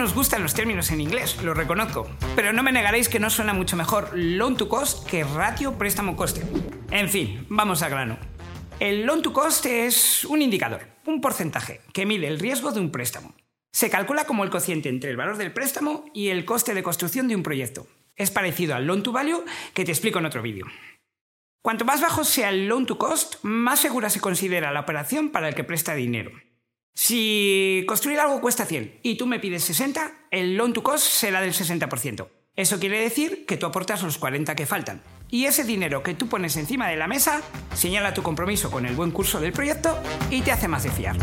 Nos gustan los términos en inglés? Lo reconozco. Pero no me negaréis que no suena mucho mejor loan to cost que ratio préstamo coste. En fin, vamos al grano. El loan to cost es un indicador, un porcentaje, que mide el riesgo de un préstamo. Se calcula como el cociente entre el valor del préstamo y el coste de construcción de un proyecto. Es parecido al loan to value que te explico en otro vídeo. Cuanto más bajo sea el loan to cost, más segura se considera la operación para el que presta dinero. Si construir algo cuesta 100 y tú me pides 60, el loan to cost será del 60%. Eso quiere decir que tú aportas los 40 que faltan. Y ese dinero que tú pones encima de la mesa señala tu compromiso con el buen curso del proyecto y te hace más de fiar.